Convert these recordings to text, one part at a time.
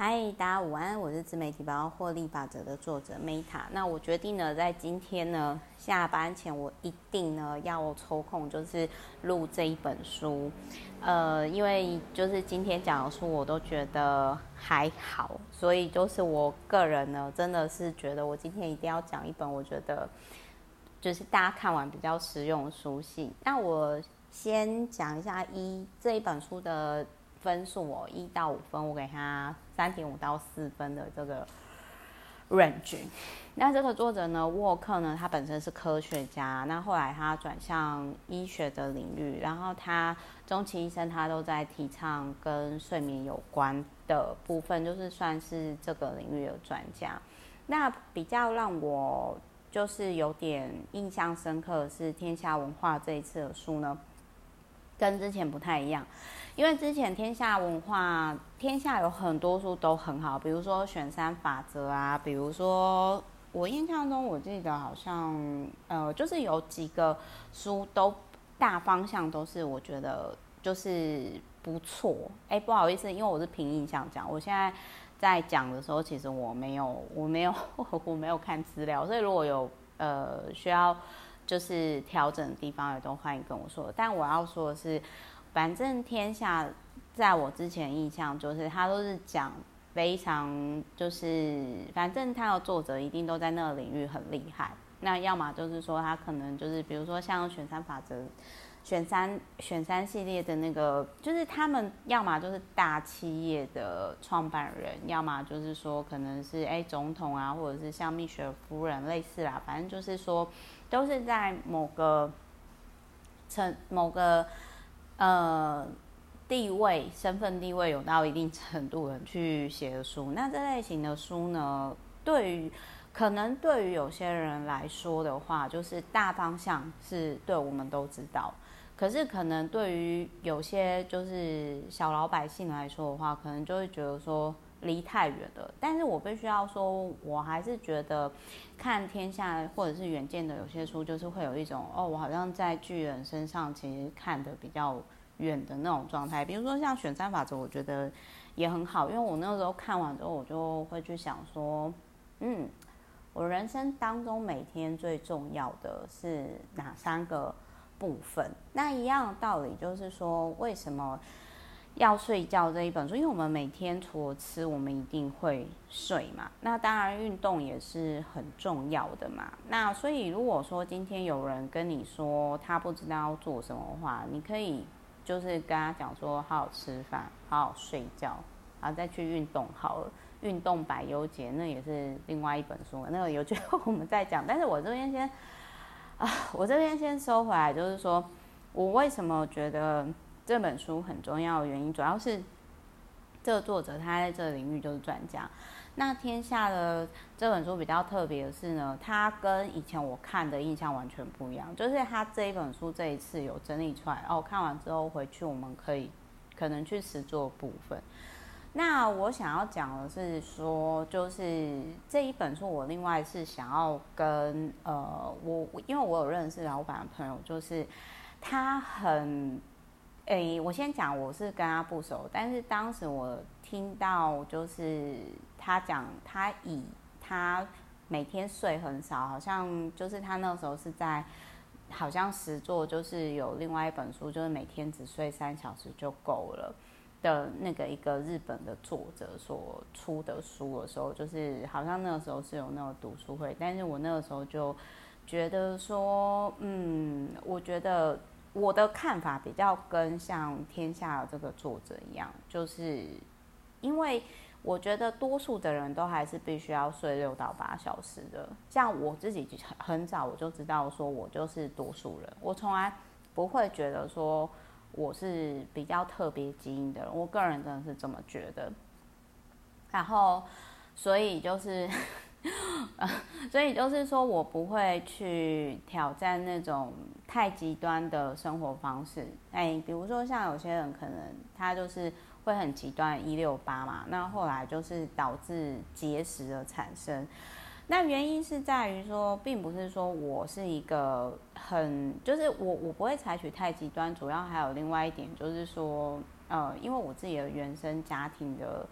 嗨，大家午安，我是自媒体百万获利法则的作者 Meta。那我决定呢，在今天呢下班前，我一定呢要抽空就是录这一本书。呃，因为就是今天讲的书我都觉得还好，所以就是我个人呢真的是觉得我今天一定要讲一本我觉得就是大家看完比较实用的书信。那我先讲一下一这一本书的。分数我一到五分，我给他三点五到四分的这个 range。那这个作者呢，沃克呢，他本身是科学家，那后来他转向医学的领域，然后他终其一生，他都在提倡跟睡眠有关的部分，就是算是这个领域的专家。那比较让我就是有点印象深刻的是天下文化这一次的书呢，跟之前不太一样。因为之前天下文化，天下有很多书都很好，比如说选三法则啊，比如说我印象中我记得好像呃，就是有几个书都大方向都是我觉得就是不错。哎，不好意思，因为我是凭印象讲，我现在在讲的时候，其实我没有我没有 我没有看资料，所以如果有呃需要就是调整的地方，也都欢迎跟我说。但我要说的是。反正天下，在我之前印象就是他都是讲非常就是，反正他的作者一定都在那个领域很厉害。那要么就是说他可能就是，比如说像选三法则、选三选三系列的那个，就是他们要么就是大企业的创办人，要么就是说可能是哎总统啊，或者是像蜜雪夫人类似啦。反正就是说都是在某个成某个。呃，地位、身份地位有到一定程度的去写的书，那这类型的书呢，对于可能对于有些人来说的话，就是大方向是对我们都知道，可是可能对于有些就是小老百姓来说的话，可能就会觉得说离太远了。但是我必须要说，我还是觉得看天下或者是远见的有些书，就是会有一种哦，我好像在巨人身上其实看得比较远的那种状态。比如说像选三法则，我觉得也很好，因为我那时候看完之后，我就会去想说，嗯，我人生当中每天最重要的是哪三个部分？那一样的道理就是说，为什么？要睡觉这一本书，因为我们每天除了吃，我们一定会睡嘛。那当然运动也是很重要的嘛。那所以如果说今天有人跟你说他不知道要做什么的话，你可以就是跟他讲说，好好吃饭，好好睡觉，然后再去运动好了。运动百忧解那也是另外一本书，那个有机会我们再讲。但是我这边先啊，我这边先收回来，就是说我为什么觉得。这本书很重要的原因，主要是这个作者他在这个领域就是专家。那天下的这本书比较特别的是呢，他跟以前我看的印象完全不一样。就是他这一本书这一次有整理出来，哦，看完之后回去我们可以可能去实作部分。那我想要讲的是说，就是这一本书我另外是想要跟呃我因为我有认识老板的朋友，就是他很。诶、我先讲，我是跟他不熟，但是当时我听到就是他讲，他以他每天睡很少，好像就是他那时候是在好像实作，就是有另外一本书，就是每天只睡三小时就够了的那个一个日本的作者所出的书的时候，就是好像那个时候是有那个读书会，但是我那个时候就觉得说，嗯，我觉得。我的看法比较跟像天下这个作者一样，就是因为我觉得多数的人都还是必须要睡六到八小时的。像我自己很早我就知道说我就是多数人，我从来不会觉得说我是比较特别基因的人，我个人真的是这么觉得。然后，所以就是。所以就是说我不会去挑战那种太极端的生活方式。哎，比如说像有些人可能他就是会很极端一六八嘛，那后来就是导致结石的产生。那原因是在于说，并不是说我是一个很，就是我我不会采取太极端。主要还有另外一点就是说，呃，因为我自己的原生家庭的。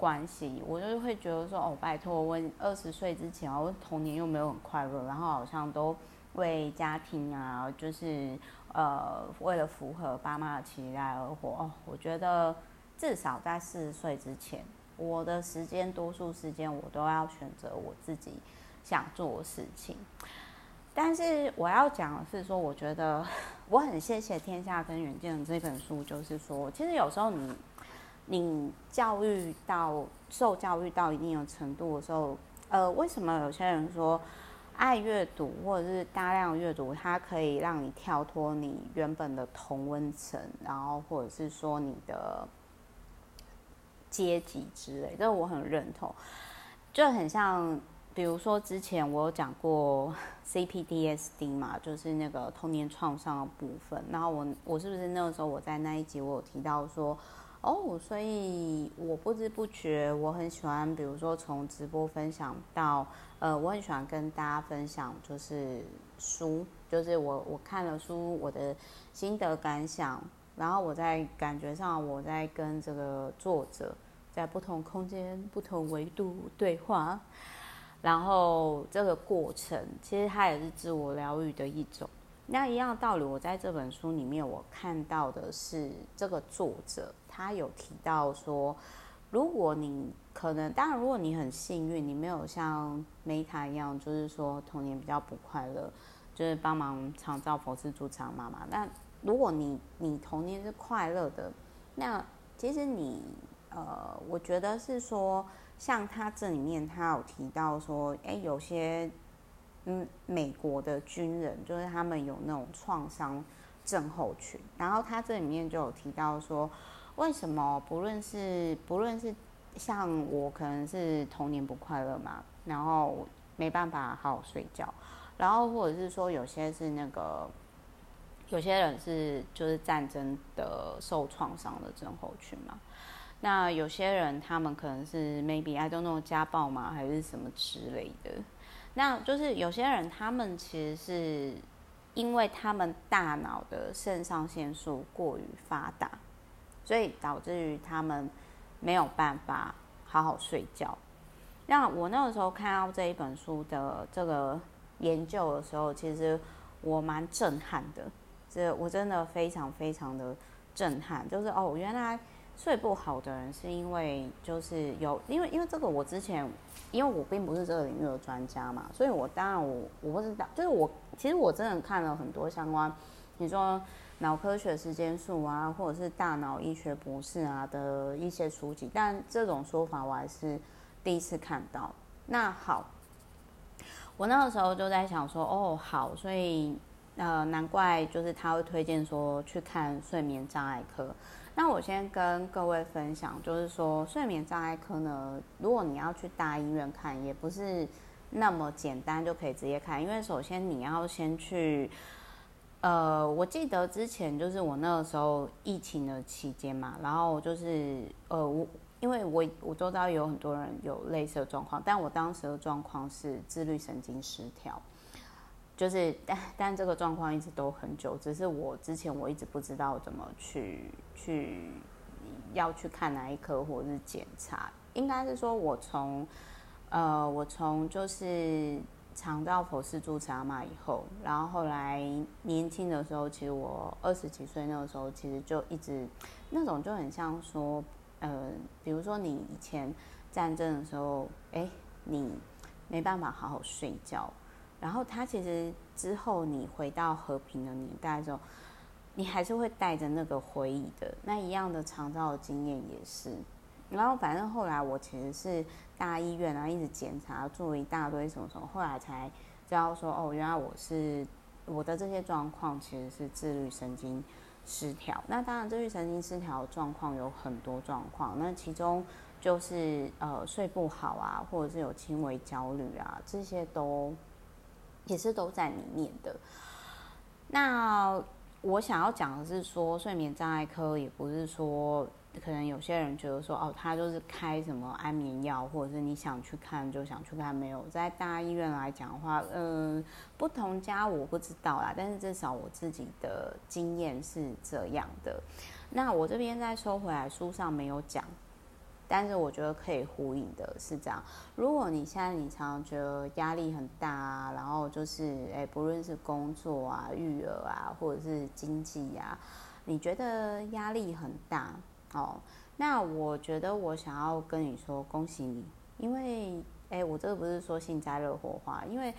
关系，我就会觉得说，哦，拜托，我二十岁之前，我童年又没有很快乐，然后好像都为家庭啊，就是呃，为了符合爸妈的期待而活。哦，我觉得至少在四十岁之前，我的时间多数时间我都要选择我自己想做的事情。但是我要讲的是说，我觉得 我很谢谢《天下跟远见》这本书，就是说，其实有时候你。你教育到受教育到一定的程度的时候，呃，为什么有些人说爱阅读或者是大量阅读，它可以让你跳脱你原本的同温层，然后或者是说你的阶级之类，这我很认同。就很像，比如说之前我有讲过 CPTSD 嘛，就是那个童年创伤的部分。然后我我是不是那个时候我在那一集我有提到说。哦所以我不知不觉，我很喜欢，比如说从直播分享到，呃，我很喜欢跟大家分享，就是书，就是我我看了书，我的心得感想，然后我在感觉上，我在跟这个作者在不同空间、不同维度对话，然后这个过程其实它也是自我疗愈的一种。那一样道理，我在这本书里面我看到的是这个作者。他有提到说，如果你可能，当然，如果你很幸运，你没有像梅塔一样，就是说童年比较不快乐，就是帮忙创造佛事助产妈妈。那如果你你童年是快乐的，那其实你呃，我觉得是说，像他这里面他有提到说，哎，有些嗯美国的军人，就是他们有那种创伤症候群，然后他这里面就有提到说。为什么不论是不论是像我，可能是童年不快乐嘛，然后没办法好好睡觉，然后或者是说有些是那个，有些人是就是战争的受创伤的症候群嘛，那有些人他们可能是 maybe I don't know 家暴嘛，还是什么之类的，那就是有些人他们其实是因为他们大脑的肾上腺素过于发达。所以导致于他们没有办法好好睡觉。那我那个时候看到这一本书的这个研究的时候，其实我蛮震撼的。这我真的非常非常的震撼，就是哦，原来睡不好的人是因为就是有，因为因为这个我之前因为我并不是这个领域的专家嘛，所以我当然我我不知道，就是我其实我真的看了很多相关，你说。脑科学时间数啊，或者是大脑医学博士啊的一些书籍，但这种说法我还是第一次看到。那好，我那个时候就在想说，哦，好，所以呃，难怪就是他会推荐说去看睡眠障碍科。那我先跟各位分享，就是说睡眠障碍科呢，如果你要去大医院看，也不是那么简单就可以直接看，因为首先你要先去。呃，我记得之前就是我那个时候疫情的期间嘛，然后就是呃，我因为我我都知道有很多人有类似的状况，但我当时的状况是自律神经失调，就是但但这个状况一直都很久，只是我之前我一直不知道怎么去去要去看哪一科或者是检查，应该是说我从呃我从就是。长照佛事助产嘛以后，然后后来年轻的时候，其实我二十几岁那个时候，其实就一直那种就很像说，呃，比如说你以前战争的时候，哎，你没办法好好睡觉，然后他其实之后你回到和平的年代的时候，你还是会带着那个回忆的，那一样的长照的经验也是。然后反正后来我其实是大医院啊，一直检查，做了一大堆什么什么，后来才知道说哦，原来我是我的这些状况其实是自律神经失调。那当然，自律神经失调状况有很多状况，那其中就是呃睡不好啊，或者是有轻微焦虑啊，这些都也是都在里面的。那我想要讲的是说，睡眠障碍科也不是说。可能有些人觉得说，哦，他就是开什么安眠药，或者是你想去看就想去看，没有在大医院来讲的话，嗯，不同家我不知道啦，但是至少我自己的经验是这样的。那我这边再收回来，书上没有讲，但是我觉得可以呼应的是这样：如果你现在你常常觉得压力很大啊，然后就是哎，不论是工作啊、育儿啊，或者是经济、啊，你觉得压力很大哦，那我觉得我想要跟你说，恭喜你，因为哎，我这个不是说幸灾乐祸话，因为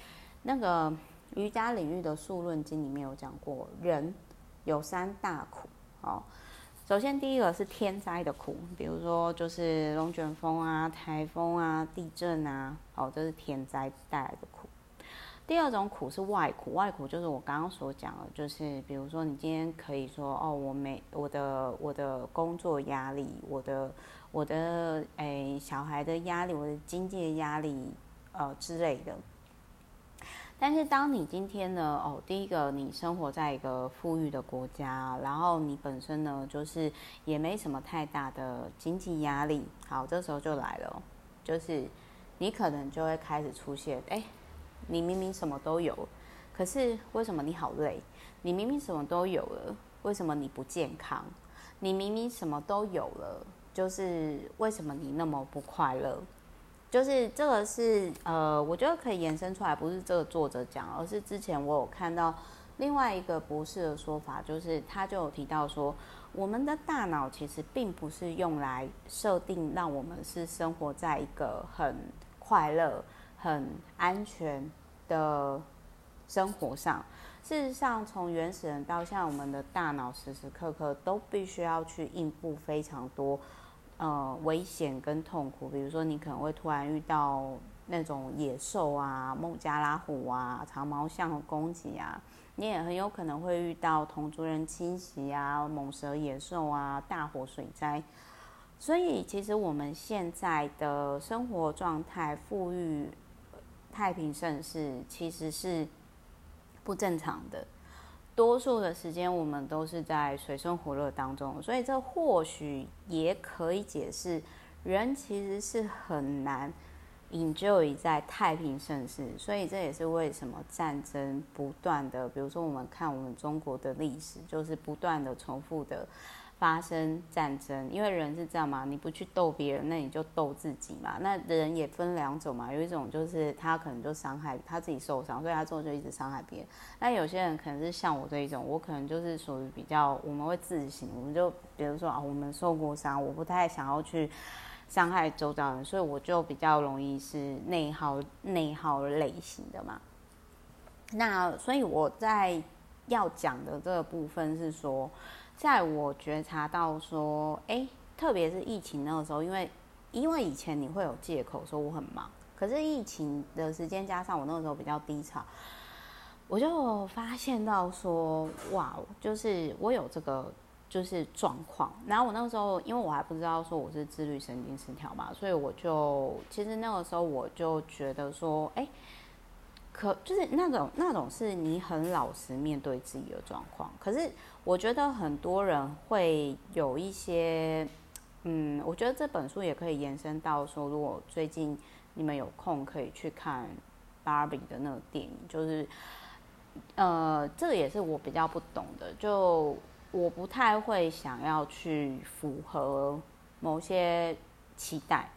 那个瑜伽领域的《素论经》里面有讲过，人有三大苦哦。首先，第一个是天灾的苦，比如说就是龙卷风啊、台风啊、地震啊，哦，这是天灾带来的苦。第二种苦是外苦，外苦就是我刚刚所讲的，就是比如说你今天可以说哦，我没我的我的工作压力，我的我的诶小孩的压力，我的经济的压力，呃之类的。但是，当你今天呢？哦，第一个，你生活在一个富裕的国家，然后你本身呢，就是也没什么太大的经济压力。好，这时候就来了，就是你可能就会开始出现，哎，你明明什么都有，可是为什么你好累？你明明什么都有了，为什么你不健康？你明明什么都有了，就是为什么你那么不快乐？就是这个是呃，我觉得可以延伸出来，不是这个作者讲，而是之前我有看到另外一个博士的说法，就是他就有提到说，我们的大脑其实并不是用来设定让我们是生活在一个很快乐、很安全的生活上。事实上，从原始人到现在，我们的大脑时时刻刻都必须要去应付非常多。呃，危险跟痛苦，比如说你可能会突然遇到那种野兽啊、孟加拉虎啊、长毛象的攻击啊，你也很有可能会遇到同族人侵袭啊、猛蛇、野兽啊、大火、水灾。所以，其实我们现在的生活状态富裕、太平盛世，其实是不正常的。多数的时间，我们都是在水深火热当中，所以这或许也可以解释，人其实是很难 enjoy 在太平盛世，所以这也是为什么战争不断的，比如说我们看我们中国的历史，就是不断的重复的。发生战争，因为人是这样嘛，你不去斗别人，那你就斗自己嘛。那人也分两种嘛，有一种就是他可能就伤害他自己受伤，所以他之后就一直伤害别人。那有些人可能是像我这一种，我可能就是属于比较我们会自省，我们就比如说啊，我们受过伤，我不太想要去伤害周遭人，所以我就比较容易是内耗内耗类型的嘛。那所以我在要讲的这个部分是说。在我觉察到说，哎，特别是疫情那个时候，因为因为以前你会有借口说我很忙，可是疫情的时间加上我那个时候比较低潮，我就发现到说，哇，就是我有这个就是状况。然后我那个时候，因为我还不知道说我是自律神经失调嘛，所以我就其实那个时候我就觉得说，哎。可就是那种那种是你很老实面对自己的状况，可是我觉得很多人会有一些，嗯，我觉得这本书也可以延伸到说，如果最近你们有空可以去看芭比的那个电影，就是，呃，这个也是我比较不懂的，就我不太会想要去符合某些期待。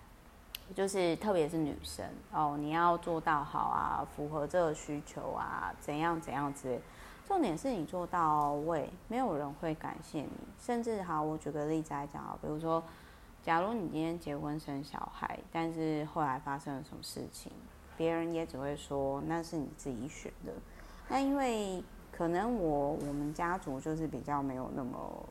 就是特别是女生哦，你要做到好啊，符合这个需求啊，怎样怎样之类。重点是你做到位，没有人会感谢你。甚至好，我举个例子来讲啊，比如说，假如你今天结婚生小孩，但是后来发生了什么事情，别人也只会说那是你自己选的。那因为可能我我们家族就是比较没有那么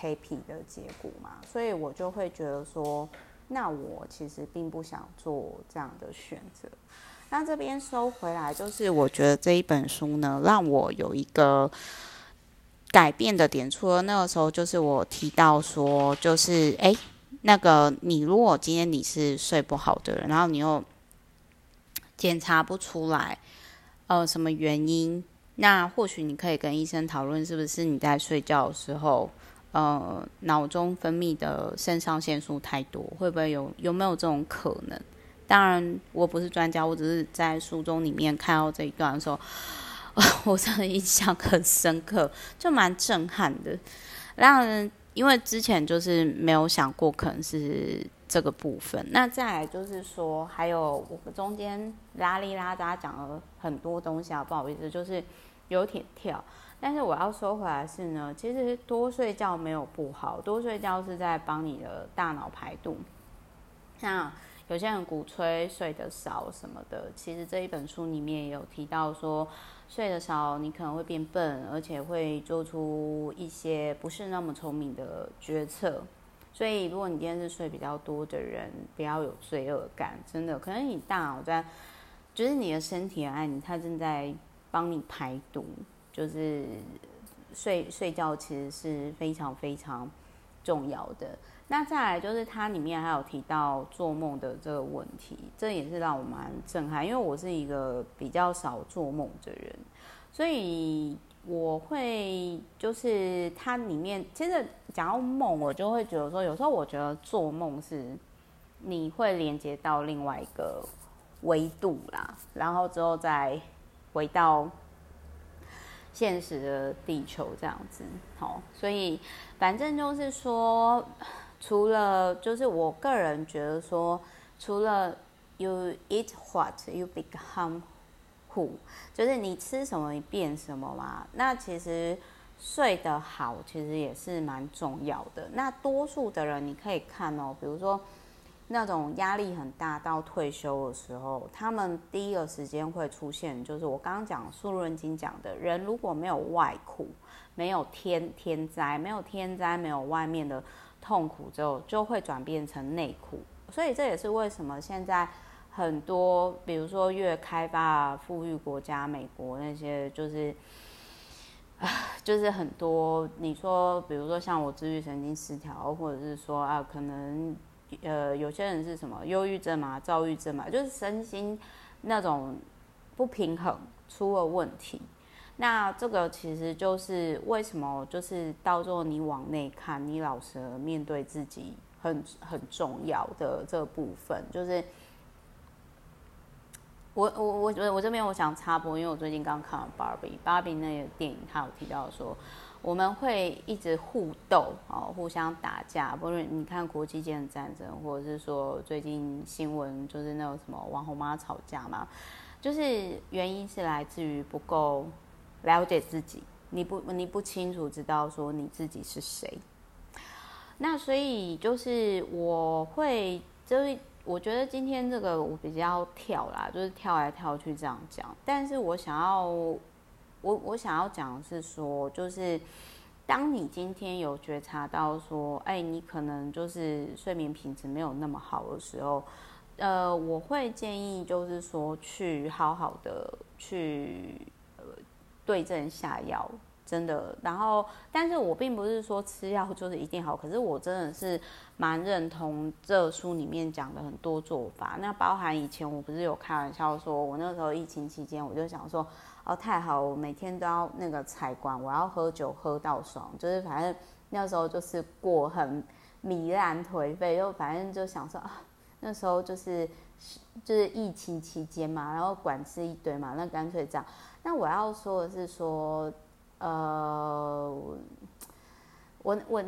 happy 的结果嘛，所以我就会觉得说。那我其实并不想做这样的选择。那这边收回来，就是我觉得这一本书呢，让我有一个改变的点。除了那个时候，就是我提到说，就是诶，那个你如果今天你是睡不好的人，然后你又检查不出来，呃，什么原因，那或许你可以跟医生讨论，是不是你在睡觉的时候。呃，脑中分泌的肾上腺素太多，会不会有有没有这种可能？当然，我不是专家，我只是在书中里面看到这一段的时候，我真的印象很深刻，就蛮震撼的。让人因为之前就是没有想过可能是这个部分。那再来就是说，还有我们中间拉里拉杂讲了很多东西啊，不好意思，就是有点跳。但是我要说回来是呢，其实多睡觉没有不好，多睡觉是在帮你的大脑排毒。那有些人鼓吹睡得少什么的，其实这一本书里面也有提到说，睡得少你可能会变笨，而且会做出一些不是那么聪明的决策。所以如果你今天是睡比较多的人，不要有罪恶感，真的，可能你大脑在，就是你的身体啊，你它正在帮你排毒，就是睡睡觉其实是非常非常重要的。那再来就是它里面还有提到做梦的这个问题，这也是让我蛮震撼，因为我是一个比较少做梦的人，所以我会就是它里面其实讲到梦，我就会觉得说，有时候我觉得做梦是你会连接到另外一个维度啦，然后之后再回到现实的地球这样子，好，所以反正就是说。除了就是我个人觉得说，除了 you eat what you become who，就是你吃什么你变什么嘛。那其实睡得好其实也是蛮重要的。那多数的人你可以看哦，比如说那种压力很大到退休的时候，他们第一个时间会出现，就是我刚刚讲《素论经》讲的人如果没有外苦，没有天天灾，没有天灾，没有外面的。痛苦之后就会转变成内苦，所以这也是为什么现在很多，比如说越开发富裕国家，美国那些就是，就是很多你说，比如说像我自律神经失调，或者是说啊，可能呃有些人是什么忧郁症嘛、躁郁症嘛，就是身心那种不平衡出了问题。那这个其实就是为什么，就是到最后你往内看，你老实面对自己很很重要的这部分，就是我我我我我这边我想插播，因为我最近刚看了芭比，芭比那个电影，他有提到说我们会一直互斗哦，互相打架，不论你看国际间的战争，或者是说最近新闻就是那种什么网红妈吵架嘛，就是原因是来自于不够。了解自己，你不你不清楚知道说你自己是谁，那所以就是我会就是我觉得今天这个我比较跳啦，就是跳来跳去这样讲，但是我想要我我想要讲的是说，就是当你今天有觉察到说，哎，你可能就是睡眠品质没有那么好的时候，呃，我会建议就是说去好好的去。对症下药，真的。然后，但是我并不是说吃药就是一定好，可是我真的是蛮认同这书里面讲的很多做法。那包含以前我不是有开玩笑说，我那时候疫情期间，我就想说，哦，太好，我每天都要那个采光，我要喝酒喝到爽，就是反正那时候就是过很糜烂颓废，就反正就想说啊，那时候就是就是疫情期间嘛，然后管制一堆嘛，那干脆这样。那我要说的是说，呃，我我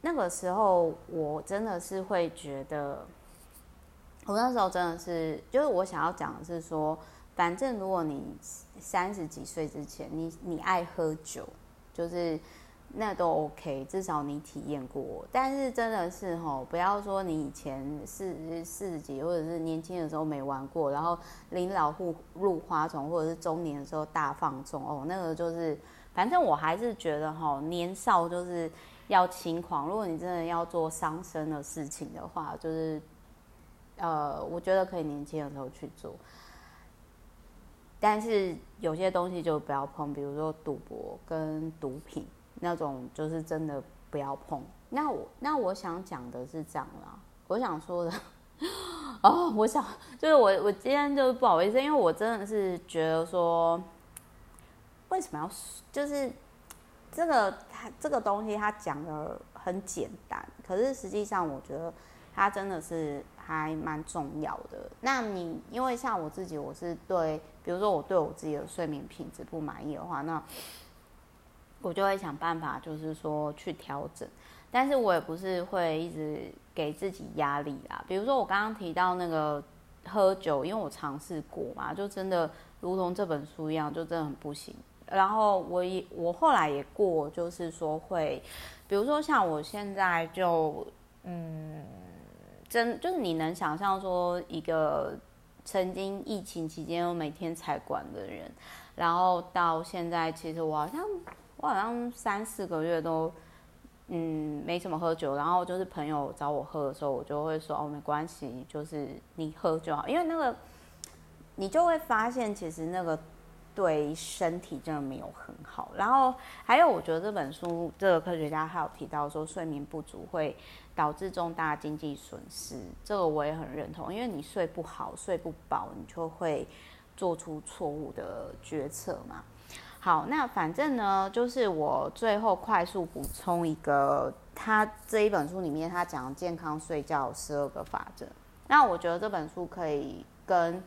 那个时候我真的是会觉得，我那时候真的是，就是我想要讲的是说，反正如果你三十几岁之前，你你爱喝酒，就是。那都 OK，至少你体验过。但是真的是吼，不要说你以前四四十几或者是年轻的时候没玩过，然后临老户入花丛或者是中年的时候大放纵哦，那个就是，反正我还是觉得吼，年少就是要轻狂。如果你真的要做伤身的事情的话，就是呃，我觉得可以年轻的时候去做。但是有些东西就不要碰，比如说赌博跟毒品。那种就是真的不要碰。那我那我想讲的是这样啦，我想说的 哦，我想就是我我今天就是不好意思，因为我真的是觉得说，为什么要就是这个他这个东西它讲的很简单，可是实际上我觉得它真的是还蛮重要的。那你因为像我自己，我是对，比如说我对我自己的睡眠品质不满意的话，那。我就会想办法，就是说去调整，但是我也不是会一直给自己压力啦。比如说我刚刚提到那个喝酒，因为我尝试过嘛，就真的如同这本书一样，就真的很不行。然后我也我后来也过，就是说会，比如说像我现在就嗯，真就是你能想象说一个曾经疫情期间我每天财馆的人，然后到现在其实我好像我好像三四个月都嗯没什么喝酒，然后就是朋友找我喝的时候，我就会说哦没关系，就是你喝就好，因为那个你就会发现其实那个。对身体真的没有很好，然后还有，我觉得这本书这个科学家还有提到说，睡眠不足会导致重大经济损失，这个我也很认同，因为你睡不好、睡不饱，你就会做出错误的决策嘛。好，那反正呢，就是我最后快速补充一个，他这一本书里面他讲健康睡觉十二个法则，那我觉得这本书可以跟。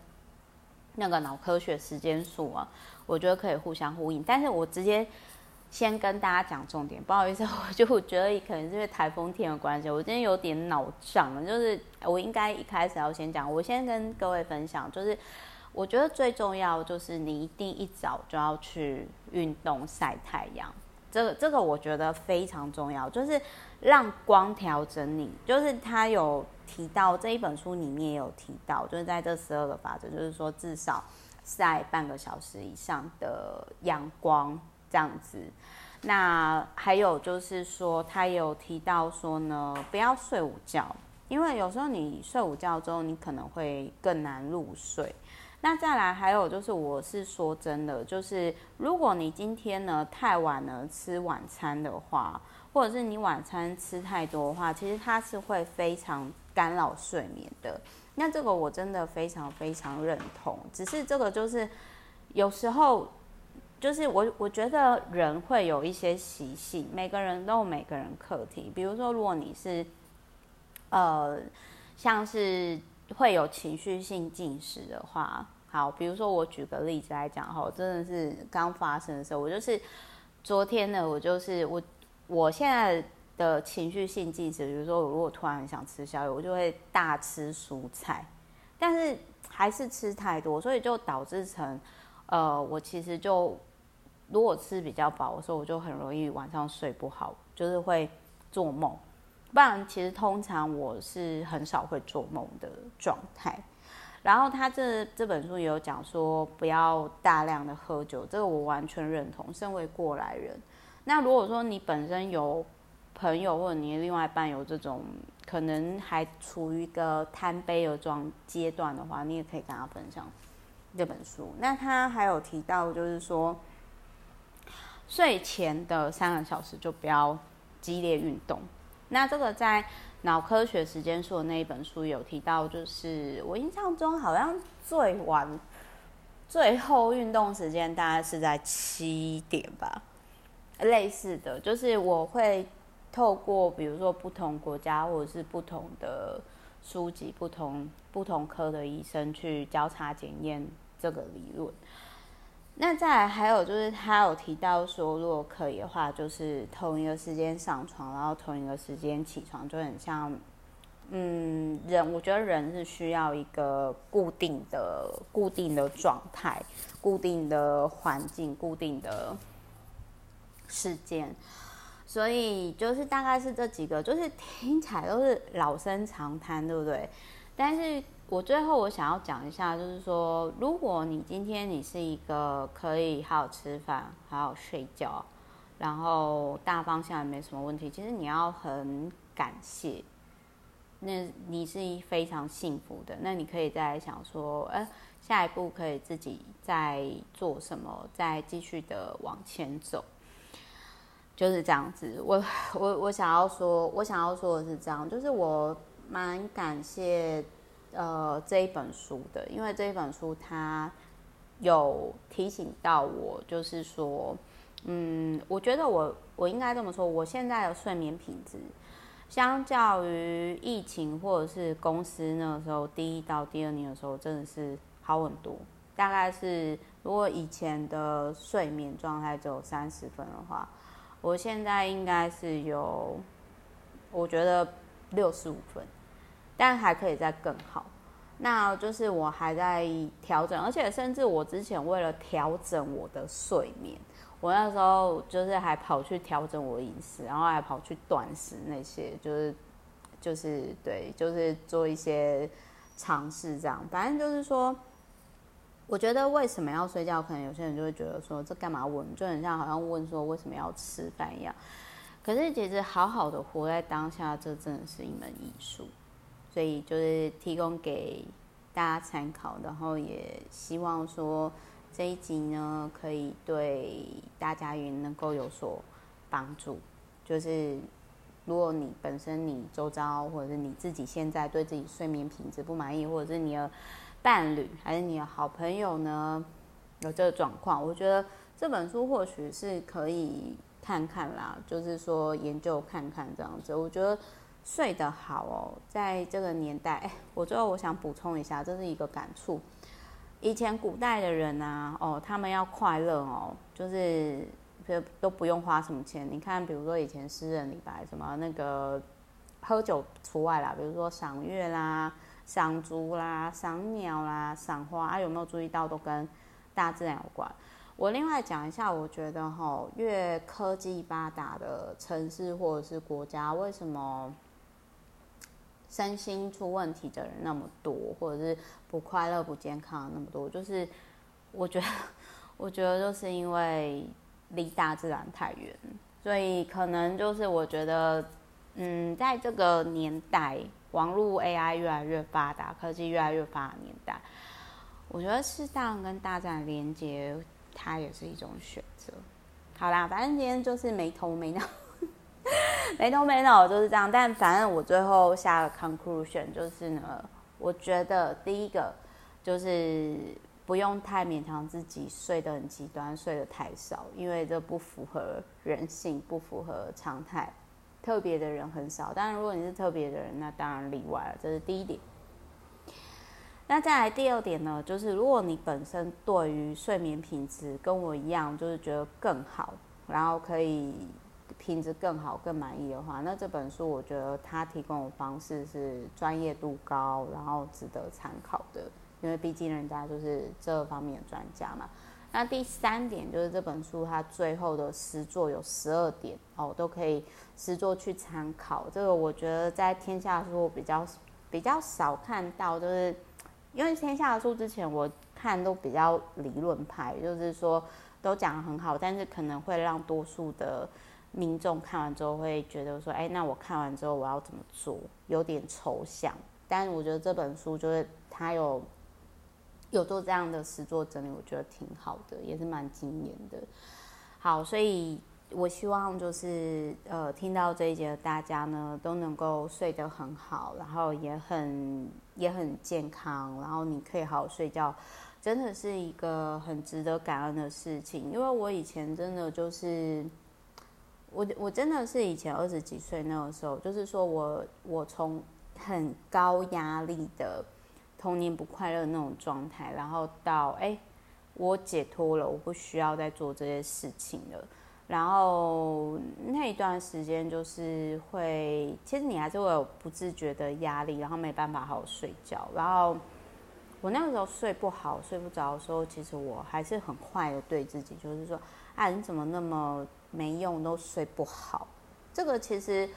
那个脑科学时间数啊，我觉得可以互相呼应。但是我直接先跟大家讲重点，不好意思，我就觉得可能是因为台风天的关系，我今天有点脑胀了。就是我应该一开始要先讲，我先跟各位分享，就是我觉得最重要就是你一定一早就要去运动晒太阳。这个这个我觉得非常重要，就是让光调整你。就是他有提到这一本书里面也有提到，就是在这十二个法则，就是说至少晒半个小时以上的阳光这样子。那还有就是说，他有提到说呢，不要睡午觉，因为有时候你睡午觉之后，你可能会更难入睡。那再来还有就是，我是说真的，就是如果你今天呢太晚了吃晚餐的话，或者是你晚餐吃太多的话，其实它是会非常干扰睡眠的。那这个我真的非常非常认同。只是这个就是有时候就是我我觉得人会有一些习性，每个人都有每个人课题。比如说，如果你是呃像是。会有情绪性进食的话，好，比如说我举个例子来讲哈，真的是刚发生的时候，我就是昨天呢，我就是我我现在的情绪性进食，比如说我如果突然很想吃宵夜，我就会大吃蔬菜，但是还是吃太多，所以就导致成呃，我其实就如果吃比较饱的时候，我就很容易晚上睡不好，就是会做梦。不然，其实通常我是很少会做梦的状态。然后他这这本书也有讲说，不要大量的喝酒，这个我完全认同。身为过来人，那如果说你本身有朋友或者你另外一半有这种可能还处于一个贪杯的状阶段的话，你也可以跟他分享这本书。那他还有提到，就是说睡前的三个小时就不要激烈运动。那这个在脑科学时间数的那一本书有提到，就是我印象中好像最晚最后运动时间大概是在七点吧，类似的，就是我会透过比如说不同国家或者是不同的书籍、不同不同科的医生去交叉检验这个理论。那再还有就是，他有提到说，如果可以的话，就是同一个时间上床，然后同一个时间起床，就很像，嗯，人，我觉得人是需要一个固定的、固定的状态、固定的环境、固定的时间，所以就是大概是这几个，就是听起来都是老生常谈，对不对？但是。我最后我想要讲一下，就是说，如果你今天你是一个可以好好吃饭、好好睡觉，然后大方向也没什么问题，其实你要很感谢，那你是非常幸福的。那你可以再想说，呃，下一步可以自己再做什么，再继续的往前走，就是这样子。我我我想要说，我想要说的是这样，就是我蛮感谢。呃，这一本书的，因为这一本书它有提醒到我，就是说，嗯，我觉得我我应该这么说，我现在的睡眠品质，相较于疫情或者是公司那个时候第一到第二年的时候，真的是好很多。大概是如果以前的睡眠状态只有三十分的话，我现在应该是有，我觉得。六十五分，但还可以再更好。那就是我还在调整，而且甚至我之前为了调整我的睡眠，我那时候就是还跑去调整我饮食，然后还跑去断食那些，就是就是对，就是做一些尝试这样。反正就是说，我觉得为什么要睡觉，可能有些人就会觉得说这干嘛问，就很像好像问说为什么要吃饭一样。可是其实好好的活在当下，这真的是一门艺术。所以就是提供给大家参考，然后也希望说这一集呢，可以对大家也能够有所帮助。就是如果你本身你周遭，或者是你自己现在对自己睡眠品质不满意，或者是你的伴侣还是你的好朋友呢，有这个状况，我觉得这本书或许是可以看看啦，就是说研究看看这样子，我觉得。睡得好哦，在这个年代，我最后我想补充一下，这是一个感触。以前古代的人啊，哦，他们要快乐哦，就是都不用花什么钱。你看，比如说以前诗人李白，什么那个喝酒除外啦，比如说赏月啦、赏竹啦、赏鸟啦、赏花啊，有没有注意到都跟大自然有关？我另外讲一下，我觉得哈，越科技发达的城市或者是国家，为什么？身心出问题的人那么多，或者是不快乐、不健康那么多，就是我觉得，我觉得就是因为离大自然太远，所以可能就是我觉得，嗯，在这个年代，网络 AI 越来越发达，科技越来越发达年代，我觉得适当跟大自然连接，它也是一种选择。好啦，反正今天就是没头没脑。没头没脑就是这样，但反正我最后下了 conclusion 就是呢，我觉得第一个就是不用太勉强自己睡得很极端，睡得太少，因为这不符合人性，不符合常态。特别的人很少，当然如果你是特别的人，那当然例外了。这是第一点。那再来第二点呢，就是如果你本身对于睡眠品质跟我一样，就是觉得更好，然后可以。品质更好、更满意的话，那这本书我觉得它提供的方式是专业度高，然后值得参考的，因为毕竟人家就是这方面的专家嘛。那第三点就是这本书它最后的诗作有十二点哦，都可以诗作去参考。这个我觉得在天下书我比较比较少看到，就是因为天下书之前我看都比较理论派，就是说都讲得很好，但是可能会让多数的。民众看完之后会觉得说：“哎，那我看完之后我要怎么做？有点抽象。”但我觉得这本书就是他有有做这样的实作整理，我觉得挺好的，也是蛮惊艳的。好，所以我希望就是呃，听到这一节的大家呢都能够睡得很好，然后也很也很健康，然后你可以好好睡觉，真的是一个很值得感恩的事情。因为我以前真的就是。我我真的是以前二十几岁那个时候，就是说我我从很高压力的童年不快乐那种状态，然后到哎、我解脱了，我不需要再做这些事情了。然后那一段时间就是会，其实你还是会有不自觉的压力，然后没办法好好睡觉。然后我那个时候睡不好、睡不着的时候，其实我还是很坏的对自己，就是说，啊，你怎么那么。没用，都睡不好。这个其实，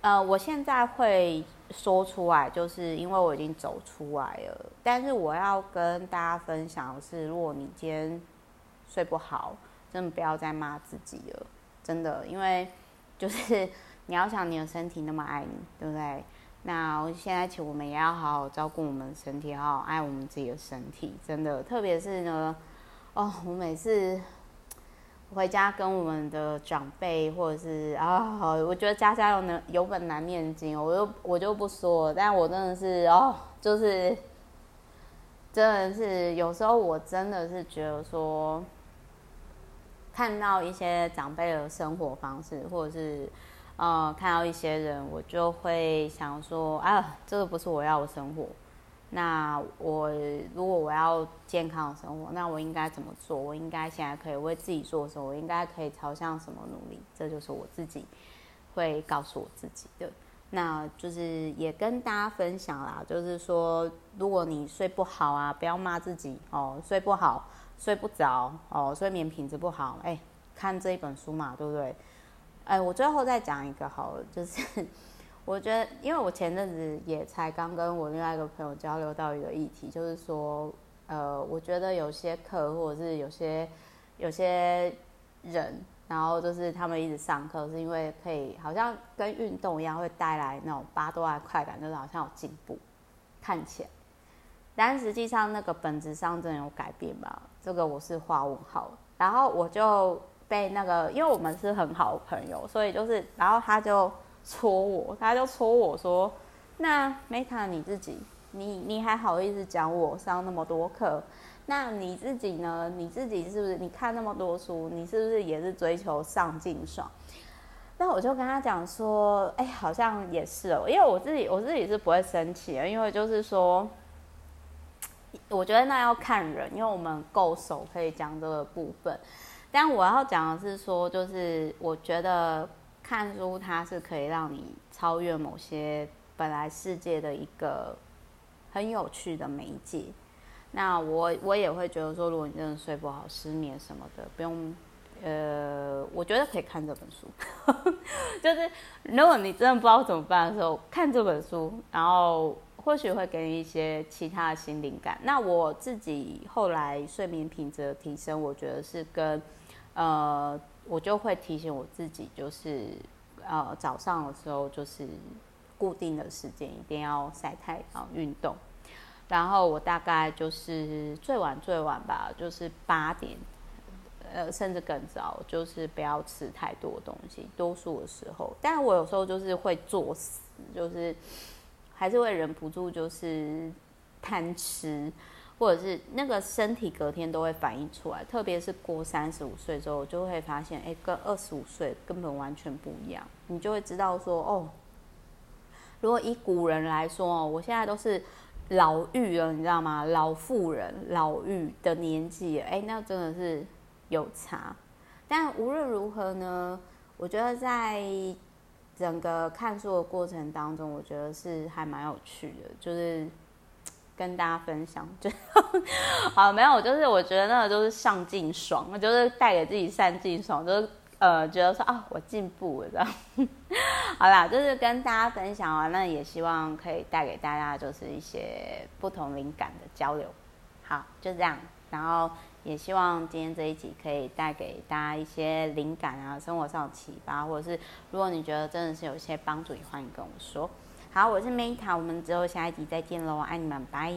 呃，我现在会说出来，就是因为我已经走出来了。但是我要跟大家分享的是，如果你今天睡不好，真的不要再骂自己了，真的，因为就是 你要想你的身体那么爱你，对不对？那现在请我们也要好好照顾我们身体，好好爱我们自己的身体，真的，特别是呢，哦，我每次。回家跟我们的长辈，或者是啊，我觉得家家有难有本难念经，我就我就不说了。但我真的是哦，就是真的是有时候我真的是觉得说，看到一些长辈的生活方式，或者是呃看到一些人，我就会想说啊，这个不是我要的生活。那我如果我要健康的生活，那我应该怎么做？我应该现在可以为自己做什么？我应该可以朝向什么努力？这就是我自己会告诉我自己的。那就是也跟大家分享啦，就是说，如果你睡不好啊，不要骂自己哦，睡不好，睡不着哦，睡眠品质不好，哎，看这一本书嘛，对不对？哎，我最后再讲一个好了，就是我觉得，因为我前阵子也才刚跟我另外一个朋友交流到一个议题，就是说，呃，我觉得有些课或者是有些有些人。然后就是他们一直上课，是因为可以好像跟运动一样，会带来那种八多的快感，就是好像有进步，看起来。但实际上那个本质上真的有改变吧？这个我是画问号。然后我就被那个，因为我们是很好的朋友，所以就是，然后他就戳我，他就戳我说：“那 Meta 你自己，你你还好意思讲我上那么多课？”那你自己呢？你自己是不是？你看那么多书，你是不是也是追求上进爽？那我就跟他讲说，哎、好像也是哦，因为我自己我自己是不会生气的，因为就是说，我觉得那要看人，因为我们够熟可以讲这个部分。但我要讲的是说，就是我觉得看书它是可以让你超越某些本来世界的一个很有趣的媒介。那我我也会觉得说，如果你真的睡不好、失眠什么的，不用，呃，我觉得可以看这本书。就是如果你真的不知道怎么办的时候，看这本书，然后或许会给你一些其他的新灵感。那我自己后来睡眠品质的提升，我觉得是跟，呃，我就会提醒我自己，就是呃早上的时候就是固定的时间一定要晒太阳、运动。然后我大概就是最晚最晚吧，就是八点，呃，甚至更早，就是不要吃太多东西。多数的时候，但我有时候就是会作死，就是还是会忍不住就是贪吃，或者是那个身体隔天都会反映出来。特别是过三十五岁之后，就会发现，哎，跟二十五岁根本完全不一样。你就会知道说，哦，如果以古人来说，哦，我现在都是。老妪了，你知道吗？老妇人、老妪的年纪，哎，那真的是有差。但无论如何呢，我觉得在整个看书的过程当中，我觉得是还蛮有趣的，就是跟大家分享。就好，没有，就是我觉得那个都是上进爽，就是带给自己上进爽，就是。呃，觉得说啊，我进步了这样，好啦，就是跟大家分享完，那也希望可以带给大家就是一些不同灵感的交流。好，就这样，然后也希望今天这一集可以带给大家一些灵感啊，生活上的启发，或者是如果你觉得真的是有一些帮助，也欢迎跟我说。好，我是 Meta，我们之后下一集再见喽，爱你们，拜。